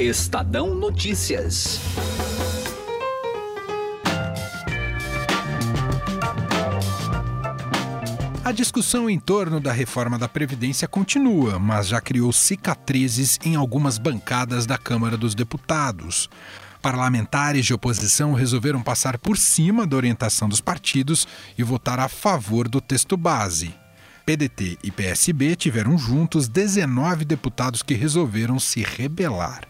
Estadão Notícias. A discussão em torno da reforma da Previdência continua, mas já criou cicatrizes em algumas bancadas da Câmara dos Deputados. Parlamentares de oposição resolveram passar por cima da orientação dos partidos e votar a favor do texto base. PDT e PSB tiveram juntos 19 deputados que resolveram se rebelar.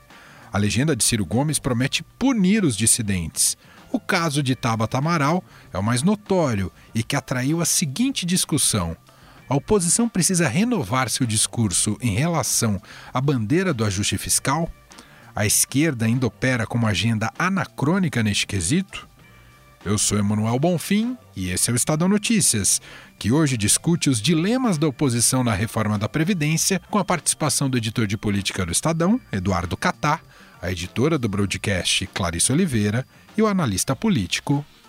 A legenda de Ciro Gomes promete punir os dissidentes. O caso de Tabata Amaral é o mais notório e que atraiu a seguinte discussão. A oposição precisa renovar seu discurso em relação à bandeira do ajuste fiscal? A esquerda ainda opera com uma agenda anacrônica neste quesito? Eu sou Emanuel Bonfim e esse é o Estadão Notícias, que hoje discute os dilemas da oposição na reforma da Previdência, com a participação do editor de política do Estadão, Eduardo Catá, a editora do broadcast, Clarice Oliveira, e o analista político,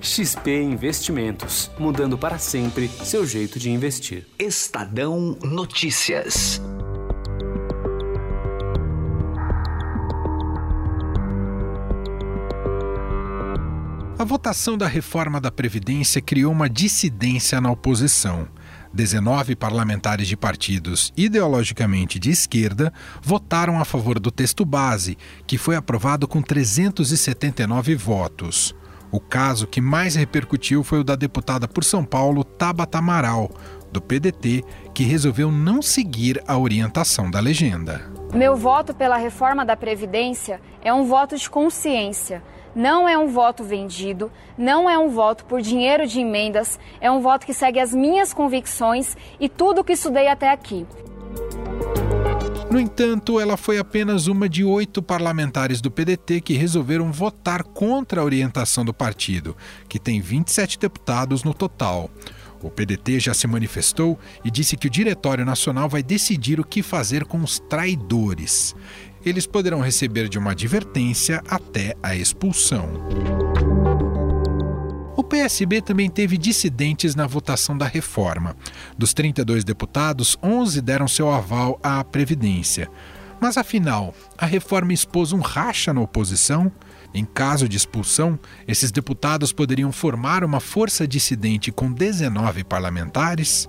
XP Investimentos, mudando para sempre seu jeito de investir. Estadão Notícias. A votação da reforma da Previdência criou uma dissidência na oposição. 19 parlamentares de partidos ideologicamente de esquerda votaram a favor do texto base, que foi aprovado com 379 votos. O caso que mais repercutiu foi o da deputada por São Paulo, Tabata Amaral, do PDT, que resolveu não seguir a orientação da legenda. Meu voto pela reforma da Previdência é um voto de consciência. Não é um voto vendido, não é um voto por dinheiro de emendas, é um voto que segue as minhas convicções e tudo o que estudei até aqui. No entanto, ela foi apenas uma de oito parlamentares do PDT que resolveram votar contra a orientação do partido, que tem 27 deputados no total. O PDT já se manifestou e disse que o Diretório Nacional vai decidir o que fazer com os traidores. Eles poderão receber de uma advertência até a expulsão. PSB também teve dissidentes na votação da reforma. Dos 32 deputados, 11 deram seu aval à Previdência. Mas afinal, a reforma expôs um racha na oposição? Em caso de expulsão, esses deputados poderiam formar uma força dissidente com 19 parlamentares?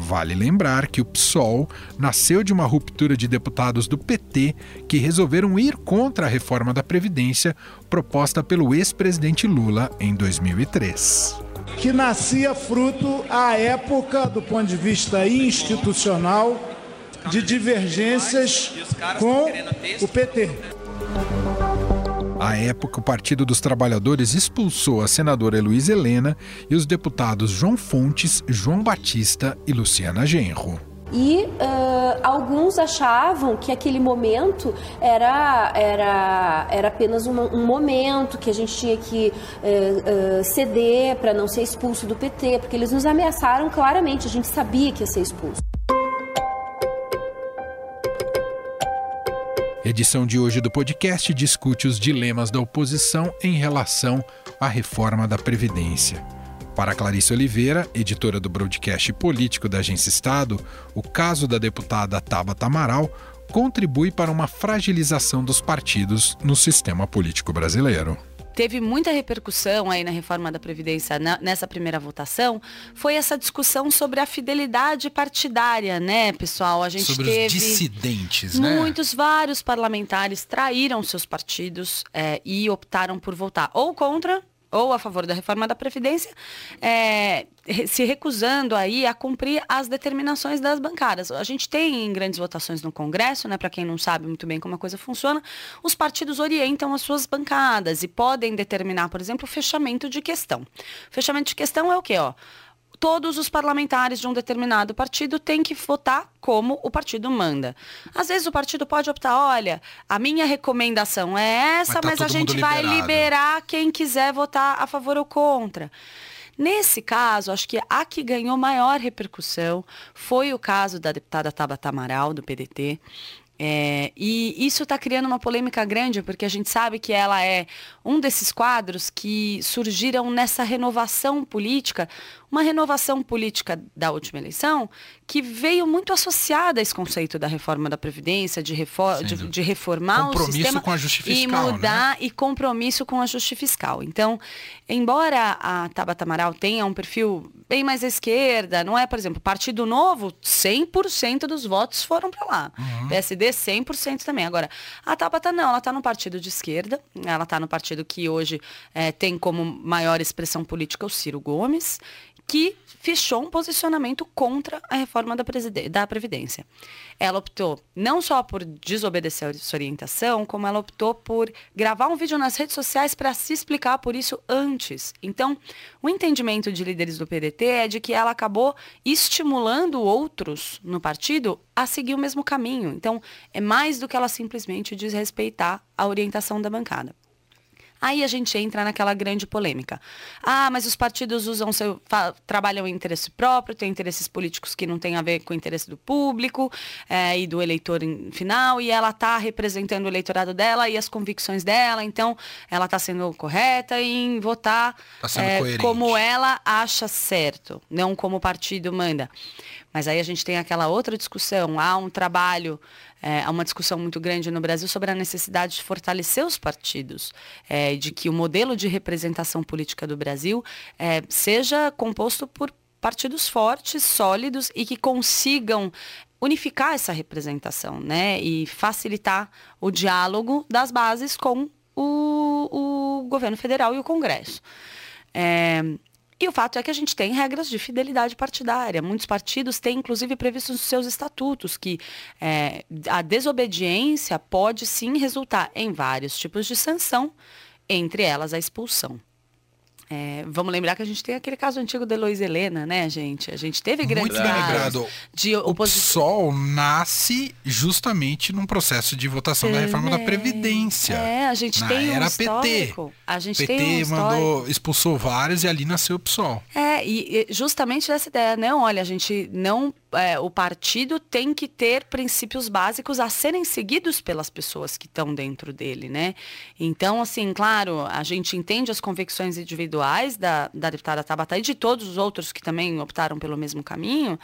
Vale lembrar que o PSOL nasceu de uma ruptura de deputados do PT que resolveram ir contra a reforma da Previdência proposta pelo ex-presidente Lula em 2003. Que nascia fruto, à época, do ponto de vista institucional, de divergências com o PT. À época, o Partido dos Trabalhadores expulsou a senadora Heloísa Helena e os deputados João Fontes, João Batista e Luciana Genro. E uh, alguns achavam que aquele momento era, era, era apenas um, um momento, que a gente tinha que uh, uh, ceder para não ser expulso do PT, porque eles nos ameaçaram claramente, a gente sabia que ia ser expulso. Edição de hoje do podcast discute os dilemas da oposição em relação à reforma da Previdência. Para Clarice Oliveira, editora do broadcast político da Agência Estado, o caso da deputada Tabata Amaral contribui para uma fragilização dos partidos no sistema político brasileiro teve muita repercussão aí na reforma da Previdência nessa primeira votação foi essa discussão sobre a fidelidade partidária, né, pessoal? A gente sobre teve os dissidentes, né? Muitos, vários parlamentares traíram seus partidos é, e optaram por votar ou contra ou a favor da reforma da Previdência, é, se recusando aí a cumprir as determinações das bancadas. A gente tem em grandes votações no Congresso, né, para quem não sabe muito bem como a coisa funciona, os partidos orientam as suas bancadas e podem determinar, por exemplo, o fechamento de questão. O fechamento de questão é o quê? Ó? Todos os parlamentares de um determinado partido têm que votar como o partido manda. Às vezes o partido pode optar, olha, a minha recomendação é essa, mas, tá mas a gente vai liberar quem quiser votar a favor ou contra. Nesse caso, acho que a que ganhou maior repercussão foi o caso da deputada Tabata Amaral, do PDT, é, e isso está criando uma polêmica grande, porque a gente sabe que ela é um desses quadros que surgiram nessa renovação política, uma renovação política da última eleição, que veio muito associada a esse conceito da reforma da Previdência, de, refor de, de reformar compromisso o sistema com ajuste fiscal, e mudar né? e compromisso com ajuste fiscal. Então, embora a Tabata Amaral tenha um perfil bem mais à esquerda, não é, por exemplo, Partido Novo, 100% dos votos foram para lá. Uhum. PSD 100% também. Agora, a Tabata não, ela está no partido de esquerda, ela está no partido que hoje é, tem como maior expressão política o Ciro Gomes, que fechou um posicionamento contra a reforma da, da Previdência. Ela optou não só por desobedecer a sua orientação, como ela optou por gravar um vídeo nas redes sociais para se explicar por isso antes. Então, o entendimento de líderes do PDT é de que ela acabou estimulando outros no partido a seguir o mesmo caminho. Então, é mais do que ela simplesmente desrespeitar a orientação da bancada. Aí a gente entra naquela grande polêmica. Ah, mas os partidos usam seu. trabalham em interesse próprio, têm interesses políticos que não têm a ver com o interesse do público é, e do eleitor em, final, e ela está representando o eleitorado dela e as convicções dela, então ela está sendo correta em votar tá é, como ela acha certo, não como o partido manda. Mas aí a gente tem aquela outra discussão. Há um trabalho, é, há uma discussão muito grande no Brasil sobre a necessidade de fortalecer os partidos, é, de que o modelo de representação política do Brasil é, seja composto por partidos fortes, sólidos e que consigam unificar essa representação, né? E facilitar o diálogo das bases com o, o governo federal e o Congresso. É, e o fato é que a gente tem regras de fidelidade partidária. Muitos partidos têm, inclusive, previstos nos seus estatutos que é, a desobediência pode sim resultar em vários tipos de sanção, entre elas a expulsão. É, vamos lembrar que a gente tem aquele caso antigo da Heloísa Helena, né, gente? A gente teve grandes Muito de oposição. O PSOL nasce justamente num processo de votação da reforma da Previdência. É, a gente tem um era histórico. PT. A gente PT tem um mandou, expulsou vários e ali nasceu o PSOL. É, e, e justamente dessa ideia, não, olha, a gente não é, o partido tem que ter princípios básicos a serem seguidos pelas pessoas que estão dentro dele, né? Então, assim, claro, a gente entende as convicções individuais da, da deputada Tabata e de todos os outros que também optaram pelo mesmo caminho,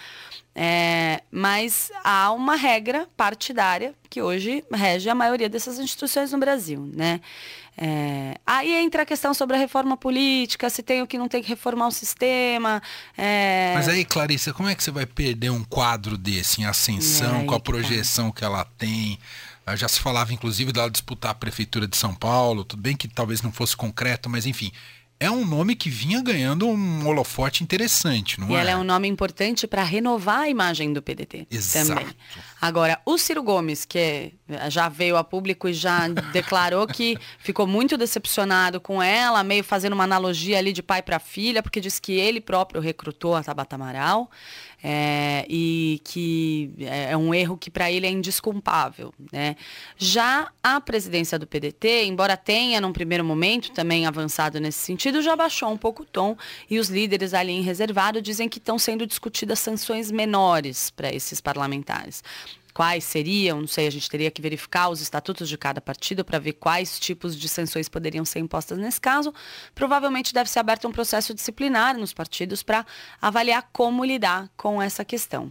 é, mas há uma regra partidária que hoje rege a maioria dessas instituições no Brasil, né? É, aí entra a questão sobre a reforma política, se tem ou que não tem que reformar o sistema. É... Mas aí, Clarissa, como é que você vai perder um quadro desse em ascensão, com a tá. projeção que, tá. que ela tem? Ah, já se falava, inclusive, dela disputar a prefeitura de São Paulo, tudo bem que talvez não fosse concreto, mas enfim, é um nome que vinha ganhando um holofote interessante, não e é? E ela é um nome importante para renovar a imagem do PDT Exato. também. Agora, o Ciro Gomes, que já veio a público e já declarou que ficou muito decepcionado com ela, meio fazendo uma analogia ali de pai para filha, porque disse que ele próprio recrutou a Tabata Amaral é, e que é, é um erro que para ele é indesculpável. Né? Já a presidência do PDT, embora tenha num primeiro momento também avançado nesse sentido, já baixou um pouco o tom e os líderes ali em reservado dizem que estão sendo discutidas sanções menores para esses parlamentares quais seriam, não sei, a gente teria que verificar os estatutos de cada partido para ver quais tipos de sanções poderiam ser impostas nesse caso. Provavelmente deve ser aberto um processo disciplinar nos partidos para avaliar como lidar com essa questão.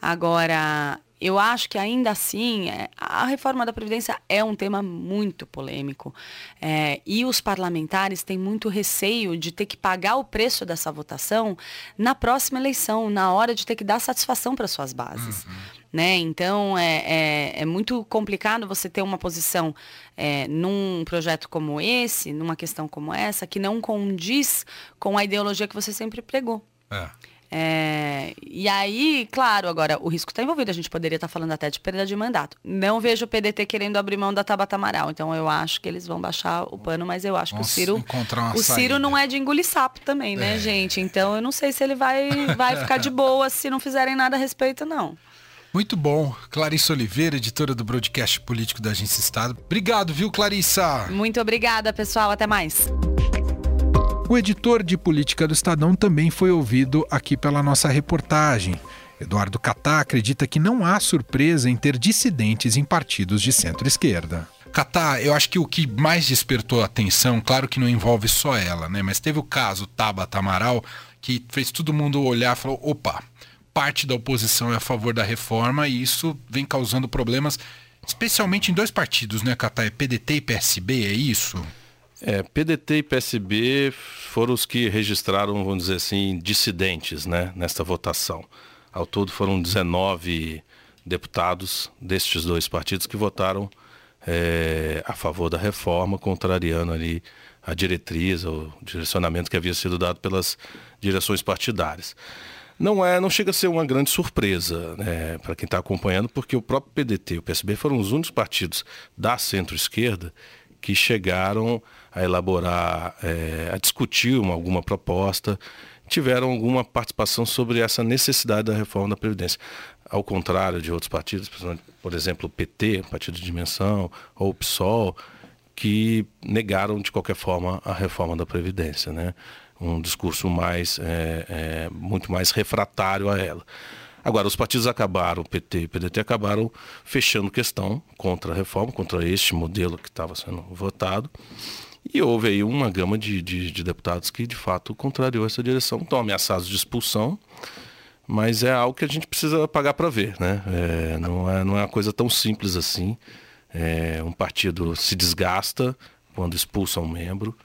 Agora, eu acho que ainda assim é, a reforma da Previdência é um tema muito polêmico. É, e os parlamentares têm muito receio de ter que pagar o preço dessa votação na próxima eleição, na hora de ter que dar satisfação para suas bases. Uhum. Né? Então é, é, é, muito complicado você ter uma posição é, num projeto como esse, numa questão como essa, que não condiz com a ideologia que você sempre pregou. É. É, e aí, claro, agora o risco está envolvido. A gente poderia estar tá falando até de perda de mandato. Não vejo o PDT querendo abrir mão da Tabata Amaral. Então eu acho que eles vão baixar o pano, mas eu acho Vamos que o Ciro. O Ciro não é de engolir sapo também, né, é. gente? Então eu não sei se ele vai, vai ficar de boa se não fizerem nada a respeito, não. Muito bom. Clarissa Oliveira, editora do broadcast político da Agência Estado. Obrigado, viu, Clarissa? Muito obrigada, pessoal. Até mais. O editor de política do Estadão também foi ouvido aqui pela nossa reportagem. Eduardo Catá acredita que não há surpresa em ter dissidentes em partidos de centro-esquerda. Catá, eu acho que o que mais despertou atenção, claro que não envolve só ela, né? Mas teve o caso Tabata Amaral, que fez todo mundo olhar e falou: opa, parte da oposição é a favor da reforma e isso vem causando problemas, especialmente em dois partidos, né, Catá? É PDT e PSB, é isso? É, PDT e PSB foram os que registraram, vamos dizer assim, dissidentes né, nesta votação. Ao todo foram 19 deputados destes dois partidos que votaram é, a favor da reforma, contrariando ali a diretriz, o direcionamento que havia sido dado pelas direções partidárias não é, não chega a ser uma grande surpresa né, para quem está acompanhando, porque o próprio PDT e o PSB foram os únicos partidos da centro-esquerda que chegaram a elaborar, é, a discutir uma, alguma proposta, tiveram alguma participação sobre essa necessidade da reforma da Previdência. Ao contrário de outros partidos, por exemplo, o PT, Partido de Dimensão, ou o PSOL, que negaram de qualquer forma a reforma da Previdência. Né? um discurso mais, é, é, muito mais refratário a ela. Agora, os partidos acabaram, PT e PDT acabaram fechando questão contra a reforma, contra este modelo que estava sendo votado. E houve aí uma gama de, de, de, deputados que, de fato, contrariou essa direção. Estão ameaçados de expulsão, mas é algo que a gente precisa pagar para ver. Né? É, não, é, não é uma coisa tão simples assim. É, um partido se desgasta quando expulsa um membro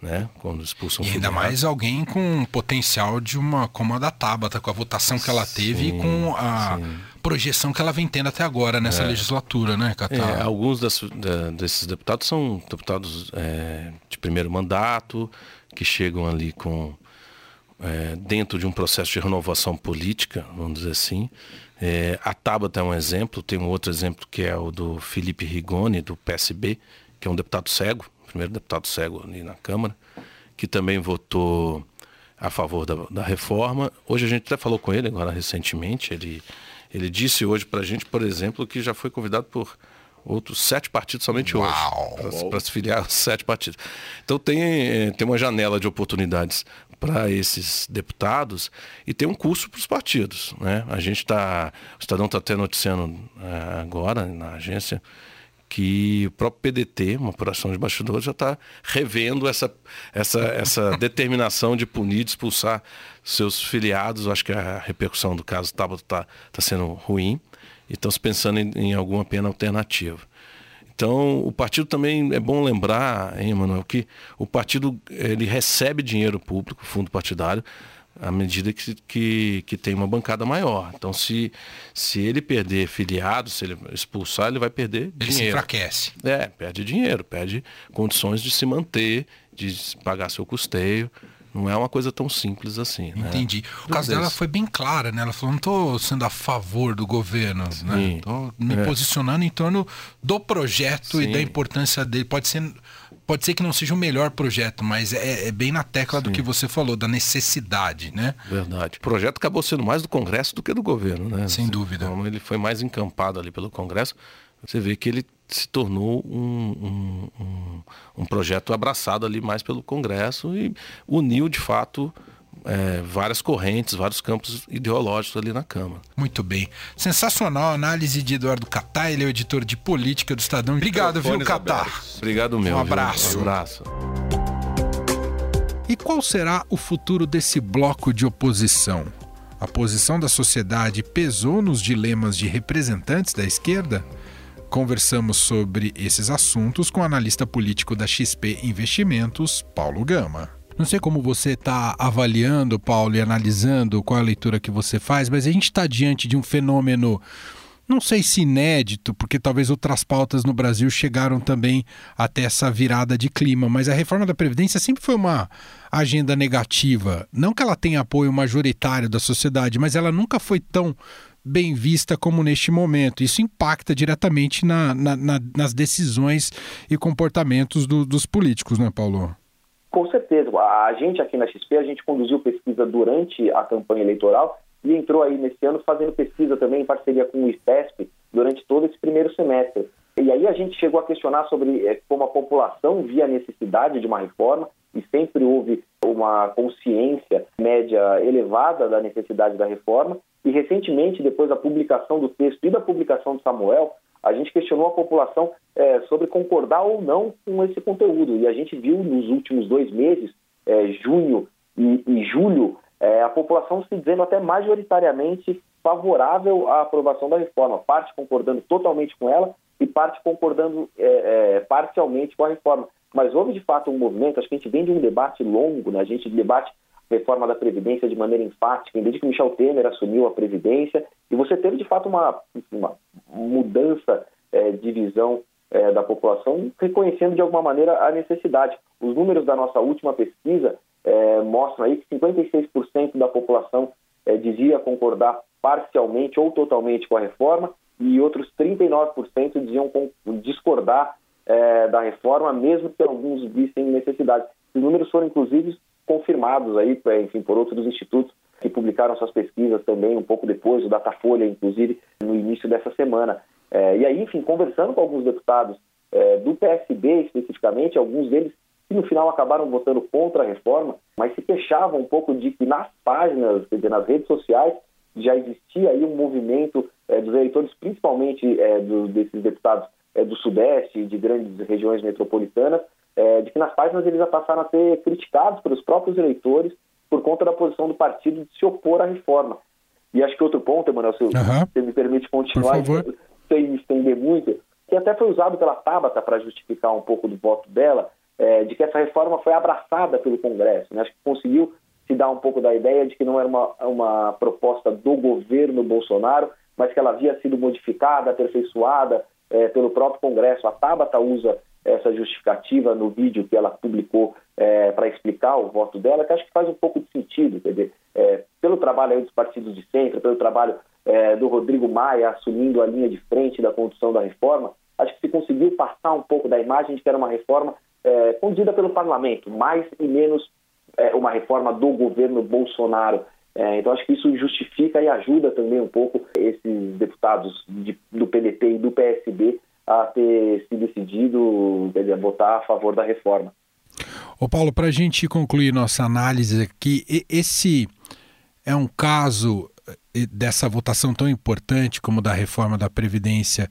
né? Quando expulsam E ainda mais alguém com potencial de uma como a da Tabata, com a votação que ela teve sim, e com a sim. projeção que ela vem tendo até agora nessa é. legislatura, né, Catar? É, alguns das, da, desses deputados são deputados é, de primeiro mandato, que chegam ali com é, dentro de um processo de renovação política, vamos dizer assim. É, a Tabata é um exemplo, tem um outro exemplo que é o do Felipe Rigoni, do PSB, que é um deputado cego, primeiro deputado cego ali na Câmara, que também votou a favor da, da reforma. Hoje a gente até falou com ele agora recentemente. Ele, ele disse hoje para a gente, por exemplo, que já foi convidado por outros sete partidos somente Uau. hoje, para se filiar aos sete partidos. Então tem, eh, tem uma janela de oportunidades para esses deputados e tem um curso para os partidos. Né? A gente está, o Estadão está até noticiando eh, agora na agência que o próprio PDT, uma apuração de bastidores, já está revendo essa, essa, essa determinação de punir, de expulsar seus filiados. Eu acho que a repercussão do caso Tábua está tá sendo ruim e estão se pensando em, em, alguma pena alternativa. Então, o partido também é bom lembrar, hein, Emanuel, que o partido ele recebe dinheiro público, fundo partidário, à medida que, que, que, tem uma bancada maior. Então, se, se ele perder filiado, se ele expulsar, ele vai perder ele dinheiro. Ele se enfraquece. É, perde dinheiro, perde condições de se manter, de pagar seu custeio. Não é uma coisa tão simples assim. Né? Entendi. O caso dela foi bem clara, né? Ela falou, não estou sendo a favor do governo, Sim. né? Estou me é. posicionando em torno do projeto Sim. e da importância dele. Pode ser pode ser que não seja o melhor projeto, mas é, é bem na tecla Sim. do que você falou, da necessidade, né? Verdade. O projeto acabou sendo mais do Congresso do que do governo, né? Sem dúvida. Então, ele foi mais encampado ali pelo Congresso. Você vê que ele se tornou um, um, um, um projeto abraçado ali mais pelo Congresso e uniu, de fato, é, várias correntes, vários campos ideológicos ali na Câmara. Muito bem. Sensacional a análise de Eduardo Catá, ele é o editor de política do Estadão. Obrigado, viu, Catá? Obrigado, meu. Um abraço. Um abraço. E qual será o futuro desse bloco de oposição? A posição da sociedade pesou nos dilemas de representantes da esquerda? Conversamos sobre esses assuntos com o analista político da XP Investimentos, Paulo Gama. Não sei como você está avaliando, Paulo, e analisando qual é a leitura que você faz, mas a gente está diante de um fenômeno não sei se inédito, porque talvez outras pautas no Brasil chegaram também até essa virada de clima, mas a reforma da Previdência sempre foi uma agenda negativa. Não que ela tenha apoio majoritário da sociedade, mas ela nunca foi tão bem vista como neste momento. Isso impacta diretamente na, na, na, nas decisões e comportamentos do, dos políticos, né, Paulo? Com certeza. A gente aqui na XP, a gente conduziu pesquisa durante a campanha eleitoral e entrou aí nesse ano fazendo pesquisa também em parceria com o IPESP durante todo esse primeiro semestre. E aí a gente chegou a questionar sobre é, como a população via a necessidade de uma reforma e sempre houve uma consciência média elevada da necessidade da reforma. E recentemente, depois da publicação do texto e da publicação de Samuel, a gente questionou a população é, sobre concordar ou não com esse conteúdo. E a gente viu nos últimos dois meses, é, junho e, e julho, é, a população se dizendo até majoritariamente favorável à aprovação da reforma, parte concordando totalmente com ela e parte concordando é, é, parcialmente com a reforma. Mas houve de fato um movimento, acho que a gente vem de um debate longo, né? a gente debate reforma da Previdência de maneira enfática, desde que Michel Temer assumiu a Previdência, e você teve de fato uma, uma mudança é, de visão é, da população, reconhecendo de alguma maneira a necessidade. Os números da nossa última pesquisa é, mostram aí que 56% da população dizia concordar parcialmente ou totalmente com a reforma, e outros 39% diziam discordar da reforma, mesmo que alguns vissem necessidade. Os números foram, inclusive, confirmados aí, é, enfim, por outros institutos que publicaram suas pesquisas também um pouco depois, o Datafolha, inclusive, no início dessa semana. É, e aí, enfim, conversando com alguns deputados é, do PSB especificamente, alguns deles que no final acabaram votando contra a reforma, mas se queixavam um pouco de que nas páginas, quer dizer, nas redes sociais, já existia aí um movimento é, dos eleitores, principalmente é, do, desses deputados é, do Sudeste, de grandes regiões metropolitanas, é, de que nas páginas eles já passaram a ser criticados pelos próprios eleitores por conta da posição do partido de se opor à reforma. E acho que outro ponto, Emanuel, se uhum. você me permite continuar sem me estender muito, que até foi usado pela Tabata para justificar um pouco do voto dela, é, de que essa reforma foi abraçada pelo Congresso. Né? Acho que conseguiu se dar um pouco da ideia de que não era uma, uma proposta do governo Bolsonaro, mas que ela havia sido modificada, aperfeiçoada é, pelo próprio Congresso. A Tabata usa essa justificativa no vídeo que ela publicou é, para explicar o voto dela, que acho que faz um pouco de sentido, quer dizer, é, pelo trabalho dos partidos de centro, pelo trabalho é, do Rodrigo Maia assumindo a linha de frente da condução da reforma, acho que se conseguiu passar um pouco da imagem de que era uma reforma é, conduzida pelo parlamento, mais e menos é, uma reforma do governo Bolsonaro. É, então acho que isso justifica e ajuda também um pouco esses deputados de, do PDT e do PSB a ter se decidido quer dizer, votar a favor da reforma. Ô Paulo, para a gente concluir nossa análise aqui, esse é um caso dessa votação tão importante como da reforma da Previdência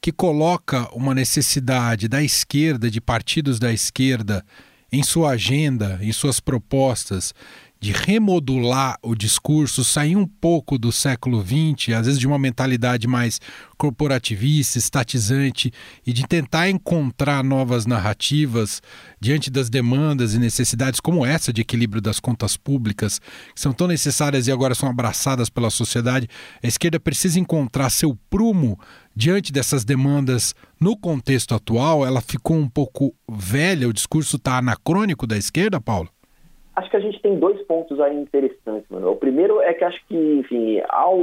que coloca uma necessidade da esquerda, de partidos da esquerda, em sua agenda, em suas propostas, de remodular o discurso, sair um pouco do século XX, às vezes de uma mentalidade mais corporativista, estatizante, e de tentar encontrar novas narrativas diante das demandas e necessidades como essa de equilíbrio das contas públicas, que são tão necessárias e agora são abraçadas pela sociedade. A esquerda precisa encontrar seu prumo diante dessas demandas no contexto atual. Ela ficou um pouco velha, o discurso está anacrônico da esquerda, Paulo? Acho que a gente tem dois pontos aí interessantes, mano. O primeiro é que acho que, enfim, ao.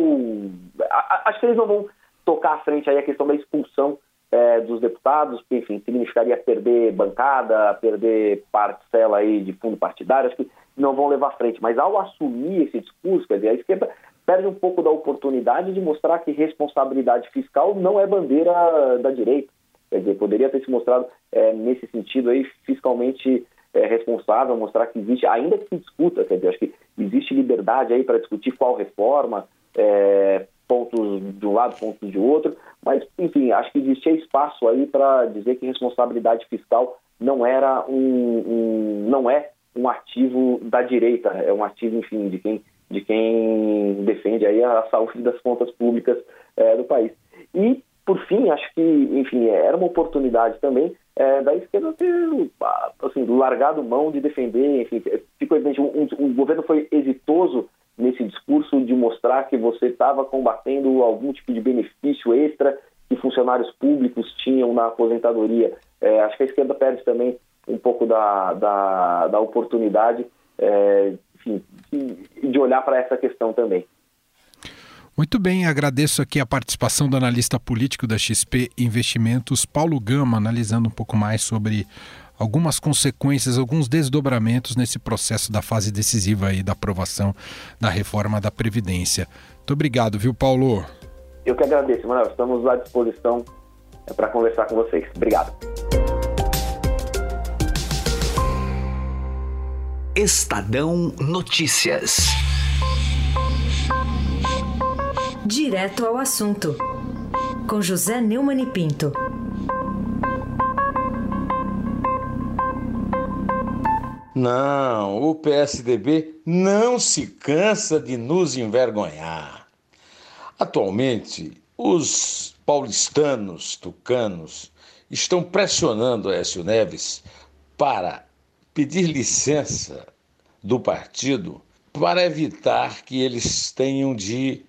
acho que eles não vão tocar à frente aí a questão da expulsão é, dos deputados, que, enfim, significaria perder bancada, perder parcela aí de fundo partidário, acho que não vão levar à frente. Mas ao assumir esse discurso, quer dizer, a esquerda perde um pouco da oportunidade de mostrar que responsabilidade fiscal não é bandeira da direita. Quer dizer, poderia ter se mostrado é, nesse sentido aí fiscalmente é, responsável, mostrar que existe, ainda que se discuta, quer dizer, acho que existe liberdade aí para discutir qual reforma, é, pontos de um lado, pontos de outro, mas, enfim, acho que existia espaço aí para dizer que responsabilidade fiscal não era um, um, não é um ativo da direita, é um ativo, enfim, de quem, de quem defende aí a saúde das contas públicas é, do país. E, por fim, acho que, enfim, era uma oportunidade também é, da esquerda ter assim, largado mão de defender, enfim, ficou evidente, um, um, o governo foi exitoso nesse discurso de mostrar que você estava combatendo algum tipo de benefício extra que funcionários públicos tinham na aposentadoria. É, acho que a esquerda perde também um pouco da, da, da oportunidade é, enfim, de olhar para essa questão também. Muito bem, agradeço aqui a participação do analista político da XP Investimentos, Paulo Gama, analisando um pouco mais sobre algumas consequências, alguns desdobramentos nesse processo da fase decisiva aí da aprovação da reforma da Previdência. Muito obrigado, viu, Paulo? Eu que agradeço, Manuel. Estamos à disposição é, para conversar com vocês. Obrigado. Estadão Notícias. Direto ao assunto. Com José Neumann e Pinto. Não, o PSDB não se cansa de nos envergonhar. Atualmente, os paulistanos, tucanos, estão pressionando Écio Neves para pedir licença do partido para evitar que eles tenham de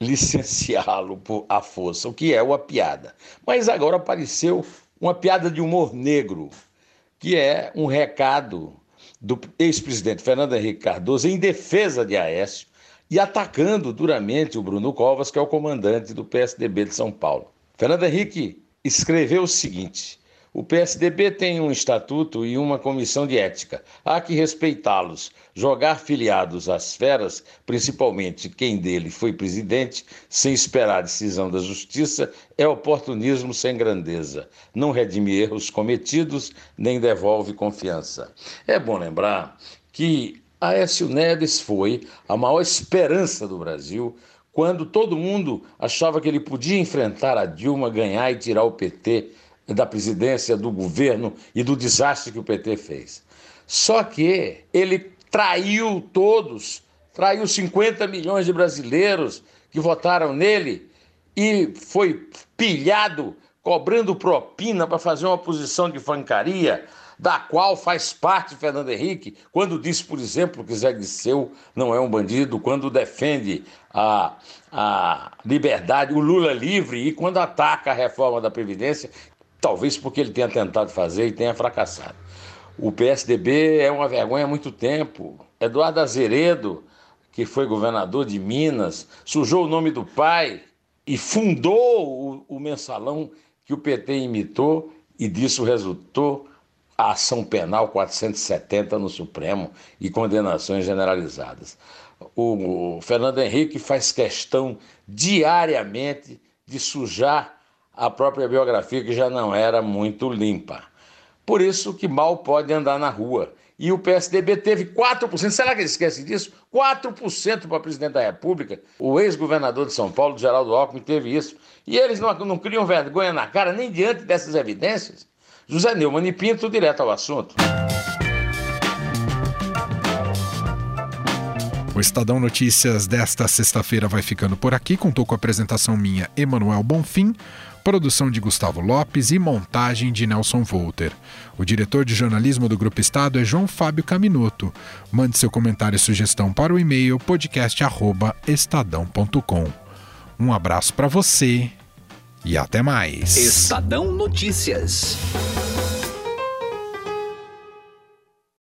licenciá-lo à força, o que é uma piada. Mas agora apareceu uma piada de humor negro, que é um recado do ex-presidente Fernando Henrique Cardoso em defesa de Aécio e atacando duramente o Bruno Covas, que é o comandante do PSDB de São Paulo. Fernando Henrique escreveu o seguinte: o PSDB tem um estatuto e uma comissão de ética. Há que respeitá-los. Jogar filiados às feras, principalmente quem dele foi presidente, sem esperar a decisão da justiça, é oportunismo sem grandeza. Não redime erros cometidos, nem devolve confiança. É bom lembrar que Aécio Neves foi a maior esperança do Brasil quando todo mundo achava que ele podia enfrentar a Dilma, ganhar e tirar o PT da presidência, do governo e do desastre que o PT fez. Só que ele traiu todos, traiu 50 milhões de brasileiros que votaram nele e foi pilhado cobrando propina para fazer uma posição de francaria da qual faz parte Fernando Henrique, quando diz, por exemplo, que Zé Disseu não é um bandido, quando defende a, a liberdade, o Lula livre e quando ataca a reforma da Previdência, talvez porque ele tenha tentado fazer e tenha fracassado. O PSDB é uma vergonha há muito tempo. Eduardo Azeredo, que foi governador de Minas, sujou o nome do pai e fundou o, o mensalão que o PT imitou e disso resultou a ação penal 470 no Supremo e condenações generalizadas. O Fernando Henrique faz questão diariamente de sujar a própria biografia, que já não era muito limpa. Por isso que mal pode andar na rua. E o PSDB teve 4%, será que ele esquece disso? 4% para presidente da República. O ex-governador de São Paulo, Geraldo Alckmin, teve isso. E eles não, não criam vergonha na cara nem diante dessas evidências. José Neumann e Pinto, direto ao assunto. O Estadão Notícias desta sexta-feira vai ficando por aqui. Contou com a apresentação minha, Emanuel Bonfim, produção de Gustavo Lopes e montagem de Nelson Volter. O diretor de jornalismo do Grupo Estado é João Fábio Caminoto. Mande seu comentário e sugestão para o e-mail podcast@estadão.com. Um abraço para você e até mais. Estadão Notícias.